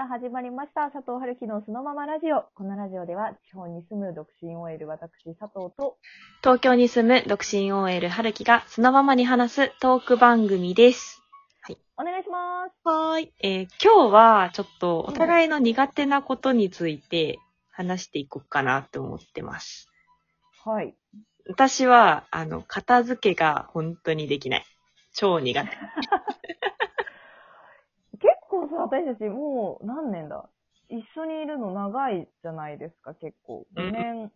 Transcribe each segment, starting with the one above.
さあ、始まりました。佐藤春樹のそのままラジオ。このラジオでは、地方に住む独身 OL 私、佐藤と、東京に住む独身 OL 春樹がそのままに話すトーク番組です。お願いします。はーい。えー今日はちょっとお互いの苦手なことについて話していこうかなって思ってます。はい。私は、あの、片付けが本当にできない。超苦手。私たちもう何年だ？一緒にいるの長いじゃないですか、結構。5年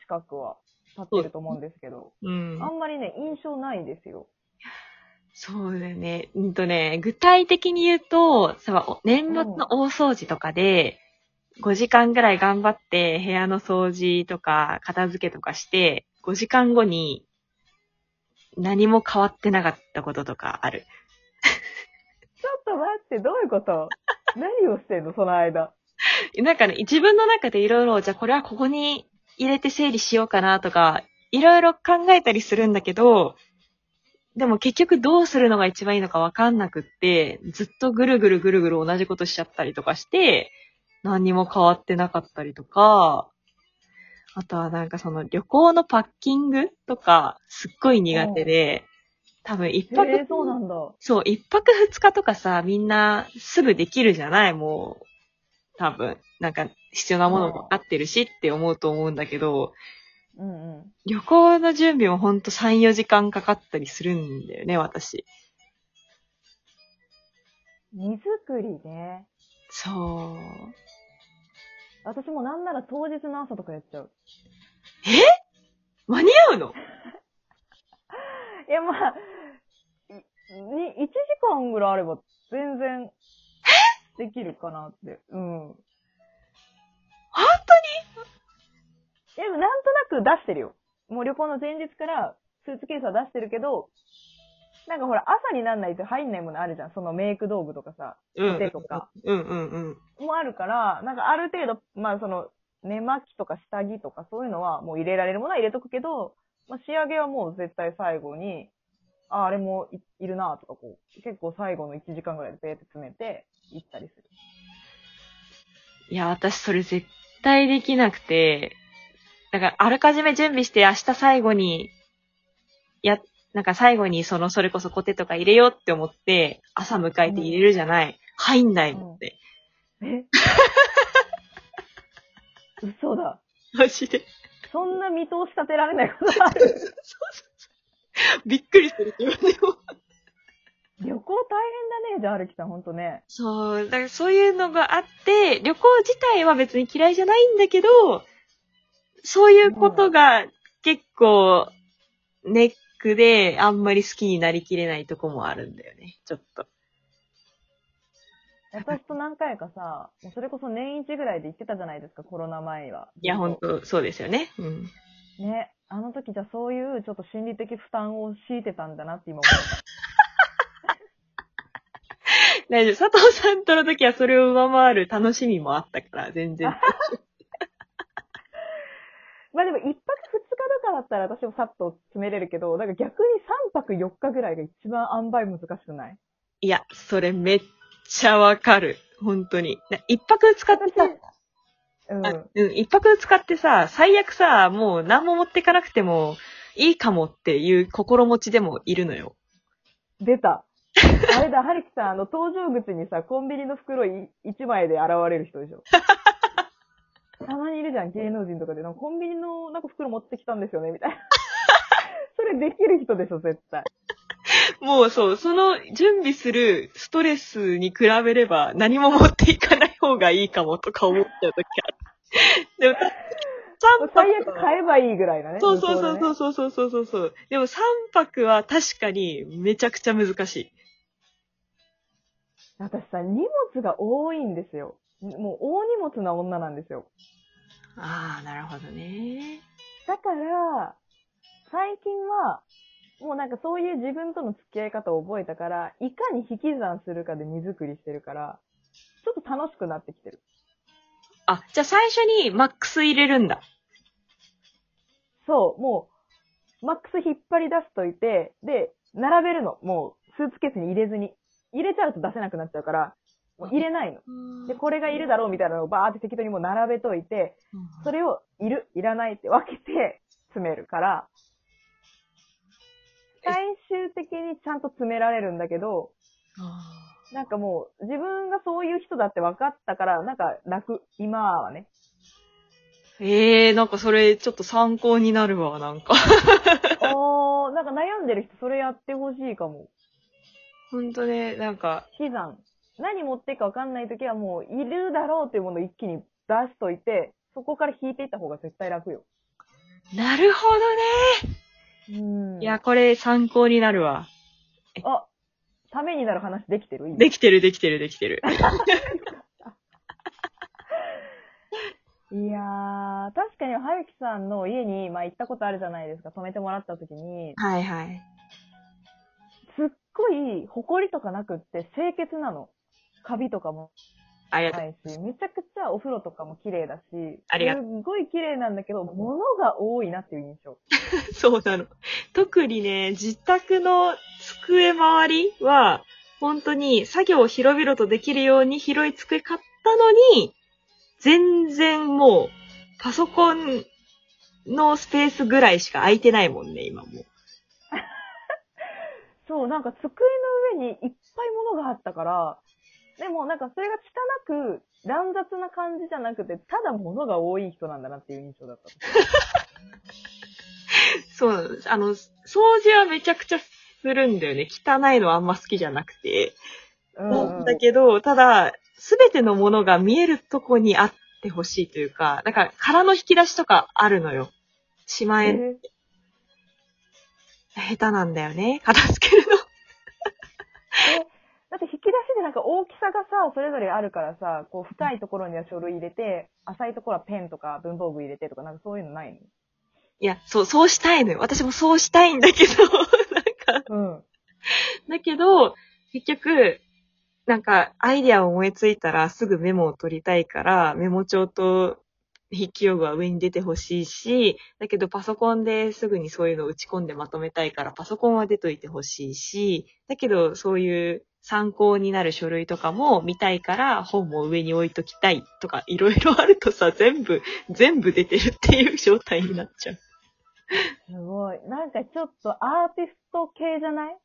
近くは経ってると思うんですけど。うん。あんまりね、印象ないですよ。そうだよね。うんとね、具体的に言うと、年末の大掃除とかで、5時間ぐらい頑張って部屋の掃除とか片付けとかして、5時間後に何も変わってなかったこととかある。ちょっと待って、どういうこと？何をしてんのその間？なんかね、自分の中でいろいろ、じゃあこれはここに入れて整理しようかなとか、いろいろ考えたりするんだけど、でも結局どうするのが一番いいのかわかんなくって、ずっとぐるぐるぐるぐる同じことしちゃったりとかして、何にも変わってなかったりとか、あとはなんかその旅行のパッキングとか、すっごい苦手で、多分一泊、へえ、そうなんだ。そう、一泊二日とかさ、みんなすぐできるじゃない？もう、多分。なんか必要なものも合ってるしって思うと思うんだけど、うんうん。旅行の準備もほんと3、4時間かかったりするんだよね、私。荷造りね。そう。私もなんなら当日の朝とかやっちゃう。間に合うの？いや、まあ、1時間ぐらいあれば全然、できるかなって。うん。本でもなんとなく出してるよ。もう旅行の前日からスーツケースは出してるけど、なんかほら、朝になんないと入んないものあるじゃん。そのメイク道具とかさ、うん。手とか。うんうんうん。もあるから、なんかある程度、まあその、寝巻きとか下着とかそういうのはもう入れられるものは入れとくけど、まあ仕上げはもう絶対最後に、あ、あれもいいるなとかこう、結構最後の1時間ぐらいでペーって詰めて行ったりする。いや、私それ絶対できなくて、だからあらかじめ準備して明日最後に、や、なんか最後にその、それこそコテとか入れようって思って、朝迎えて入れるじゃない。入んないのって。え？嘘だ。マジで。そんな見通し立てられないことある？びっくりするも。旅行大変だね、じゃあ、歩きさん、ほんとね。そう、だからそういうのがあって、旅行自体は別に嫌いじゃないんだけど、そういうことが結構ネックであんまり好きになりきれないとこもあるんだよね、ちょっと。私と何回かさ、それこそ年一ぐらいで行ってたじゃないですか、コロナ前は。いや、ほんと、そうですよね。うん。ね。あの時じゃあそういうちょっと心理的負担を強いてたんだなって今思った。大丈夫。佐藤さんとの時はそれを上回る楽しみもあったから、全然。まあでも一泊二日とかだったら私もさっと詰めれるけど、なんか逆に三泊四日ぐらいが一番塩梅難しくない？いや、それめっちゃわかる。本当に。な一泊使ってさ、うん。あうん、一泊使ってさ、最悪さ、もう何も持ってかなくてもいいかもっていう心持ちでもいるのよ。出た。あれだ、はるきさん、あの、搭乗口にさ、コンビニの袋い一枚で現れる人でしょ。たまにいるじゃん、芸能人とかで。なんかコンビニのなんか袋持ってきたんですよね、みたいな。それできる人でしょ、絶対。もうそう、その準備するストレスに比べれば何も持っていかない方がいいかもとか思っちゃうときある。でも、3泊最悪買えばいいぐらいなね。そうそうそうそうそうそうそうそう。でも3泊は確かにめちゃくちゃ難しい。私さ、荷物が多いんですよ。もう大荷物な女なんですよ。ああ、なるほどね。だから、最近は、もうなんかそういう自分との付き合い方を覚えたから、いかに引き算するかで荷造りしてるから、ちょっと楽しくなってきてる。あ、じゃあ最初にマックス入れるんだ。そう、もう、マックス引っ張り出しといて、で、並べるの。もう、スーツケースに入れずに。入れちゃうと出せなくなっちゃうから、もう入れないの。で、これがいるだろうみたいなのをバーって適当にもう並べといて、それをいる、いらないって分けて詰めるから、最終的にちゃんと詰められるんだけど、なんかもう自分がそういう人だって分かったから、なんか楽、今はね。ええー、なんかそれちょっと参考になるわ、なんか。おー、なんか悩んでる人それやってほしいかも。ほんとね、なんか、死産。何持っていくか分かんないときはもういるだろうっていうものを一気に出しといて、そこから引いていった方が絶対楽よ。なるほどうんね。いや、これ参考になるわ。あ、ためになる話できてる？今できてる、できてる、できてる。いやー、確かに、はゆきさんの家に、まあ、行ったことあるじゃないですか。泊めてもらった時に、はいはい。すっごい、埃とかなくって清潔なの。カビとかもありがとう。ないし、めちゃくちゃお風呂とかも綺麗だし、ありがとすっごい綺麗なんだけど、物が多いなっていう印象。そうなの。特にね、自宅の机周りは、本当に作業を広々とできるように広い机買ったのに、全然もう、パソコンのスペースぐらいしか空いてないもんね、今もう。そう、なんか机の上にいっぱい物があったから、でもなんかそれが汚く、乱雑な感じじゃなくて、ただ物が多い人なんだなっていう印象だった。そうなの。あの、掃除はめちゃくちゃするんだよね。汚いのはあんま好きじゃなくて。うん、だけど、ただ、すべてのものが見えるとこにあってほしいというか、だから空の引き出しとかあるのよ。しまえ、え下手なんだよね。片付けるの。だって引き出しでなんか大きさがさ、それぞれあるからさ、こう深いところには書類入れて、浅いところはペンとか文房具入れてとか、なんかそういうのないいや、そう、そうしたいのよ。私もそうしたいんだけど、なんか、のうん。だけど、結局、なんか、アイデアを思いついたらすぐメモを取りたいから、メモ帳と筆記用具は上に出てほしいし、だけどパソコンですぐにそういうのを打ち込んでまとめたいから、パソコンは出といてほしいし、だけどそういう参考になる書類とかも見たいから、本も上に置いときたいとか、いろいろあるとさ、全部、全部出てるっていう状態になっちゃう。すごい。なんかちょっとアーティスト系じゃない？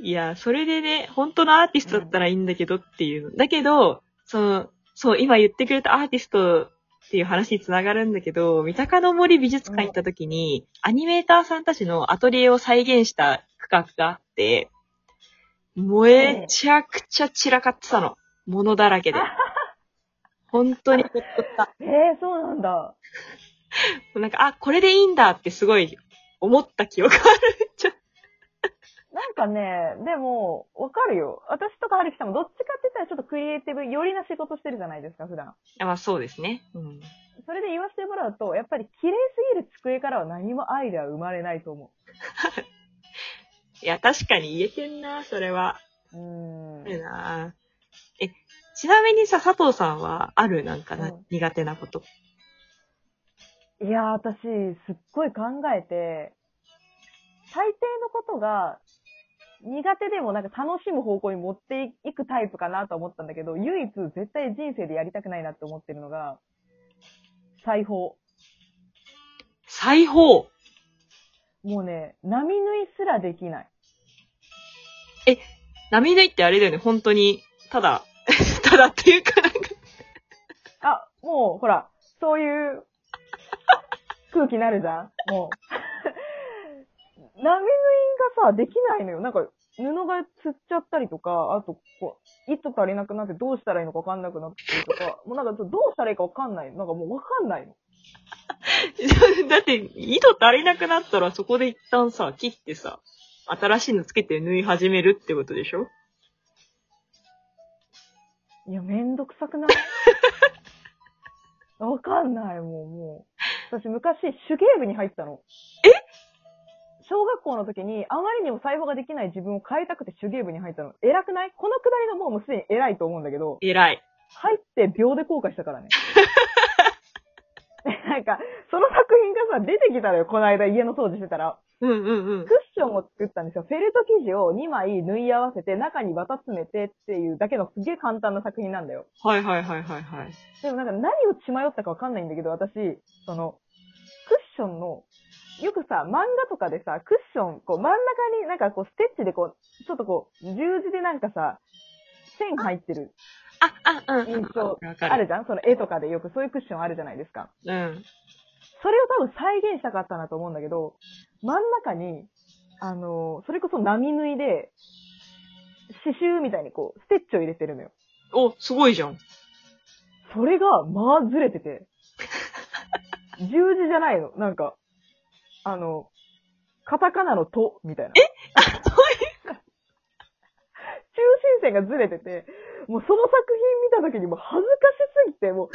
いや、それでね、本当のアーティストだったらいいんだけどっていうの。だけど、その、そう、今言ってくれたアーティストっていう話につながるんだけど、三鷹の森美術館行った時に、アニメーターさんたちのアトリエを再現した区画があって、めちゃくちゃ散らかってたの。物だらけで。本当にほっとった。えー、そうなんだ。なんか、あ、これでいいんだってすごい思った記憶ある。なんかね、でも、わかるよ。私とかはるきさんもどっちかって言ったらちょっとクリエイティブ寄りな仕事してるじゃないですか、普段。あまあそうですね。うん。それで言わせてもらうと、やっぱり綺麗すぎる机からは何もアイデア生まれないと思 いや、確かに言えてんな、それは。う。ん。いいなえ、ちなみにさ、佐藤さんはある？なんかな、うん苦手なこと。いやー、私、すっごい考えて、大抵のことが、苦手でもなんか楽しむ方向に持っていくタイプかなと思ったんだけど、唯一絶対人生でやりたくないなって思ってるのが、裁縫。裁縫もうね、波縫いすらできない。波縫いってあれだよね、本当に、ただ、ただっていうかなんか、あ、もう、ほら、そういう空気になるじゃんもう。波縫いがさ、できないのよ。なんか、布がつっちゃったりとか、あと、こう、糸足りなくなってどうしたらいいのかわかんなくなってるとか、もうなんかどうしたらいいかわかんない。なんかもうわかんないの。だって、糸足りなくなったらそこで一旦さ、切ってさ、新しいのつけて縫い始めるってことでしょ？いや、めんどくさくない？わかんない、もう、もう。私、昔、手芸部に入ったの。え？小学校の時に、あまりにも裁縫ができない自分を変えたくて手芸部に入ったの。偉くない？このくだりがもうもうすでに偉いと思うんだけど、偉い。入って秒で後悔したからね。なんか、その作品がさ、出てきたのよ、この間家の掃除してたら。うんうんうんク。ッションを作ったんですよ。フェルト生地を2枚縫い合わせて、中に綿詰めてっていうだけのすげえ簡単な作品なんだよ。はいはいはいはいはい。でもなんか何を血迷ったかわかんないんだけど、私、その、クッションの、よくさ、漫画とかでさ、クッション、こう真ん中になんかこうステッチでこう、ちょっとこう、十字でなんかさ、線入ってるあ、あ、うん。印象。あるじゃん？その絵とかでよくそういうクッションあるじゃないですか。うん。それを多分再現したかったなと思うんだけど、真ん中に、あの、それこそ波縫いで、刺繍みたいにこう、ステッチを入れてるのよ。お、すごいじゃん。それが、まあずれてて。十字じゃないの。なんか、あの、カタカナのと、みたいな。そういう。中心線がずれてて、もうその作品見た時にもう恥ずかしすぎて、もう、へーっ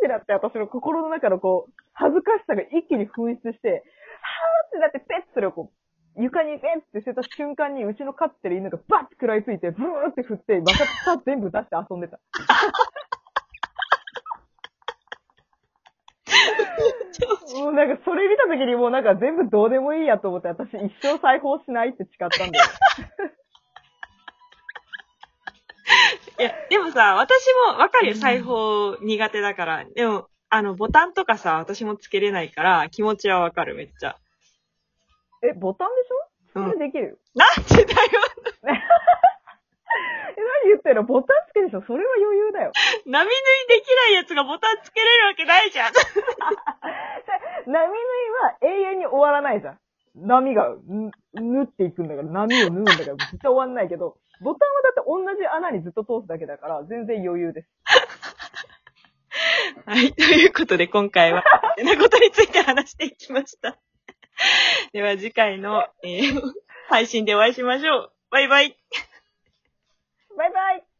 てなって私の心の中のこう、恥ずかしさが一気に噴出して、はーってなってペッてそれをこう、床にペンって捨てた瞬間にうちの飼ってる犬がバッて食らいついて、ブーって振って、また草全部出して遊んでた。もうなんかそれ見た時にもうなんか全部どうでもいいやと思って私一生裁縫しないって誓ったんだよ。いや、でもさ、私もわかるよ、うん裁縫苦手だから。でも、あの、ボタンとかさ、私もつけれないから、気持ちはわかる、めっちゃ。え、ボタンでしょ？うんそれできる？よ。なんでだよ。え、何言ってんの？ボタンつけるでしょ？それは余裕だよ。波縫いできないやつがボタンつけれるわけないじゃん。波縫いは永遠に終わらないじゃん。波がん縫っていくんだから、波を縫うんだから、絶対終わんないけど、ボタンはだって同じ穴にずっと通すだけだから、全然余裕です。はい。ということで、今回は、てなことについて話していきました。では、次回の、えー配信でお会いしましょう。バイバイ。バイバイ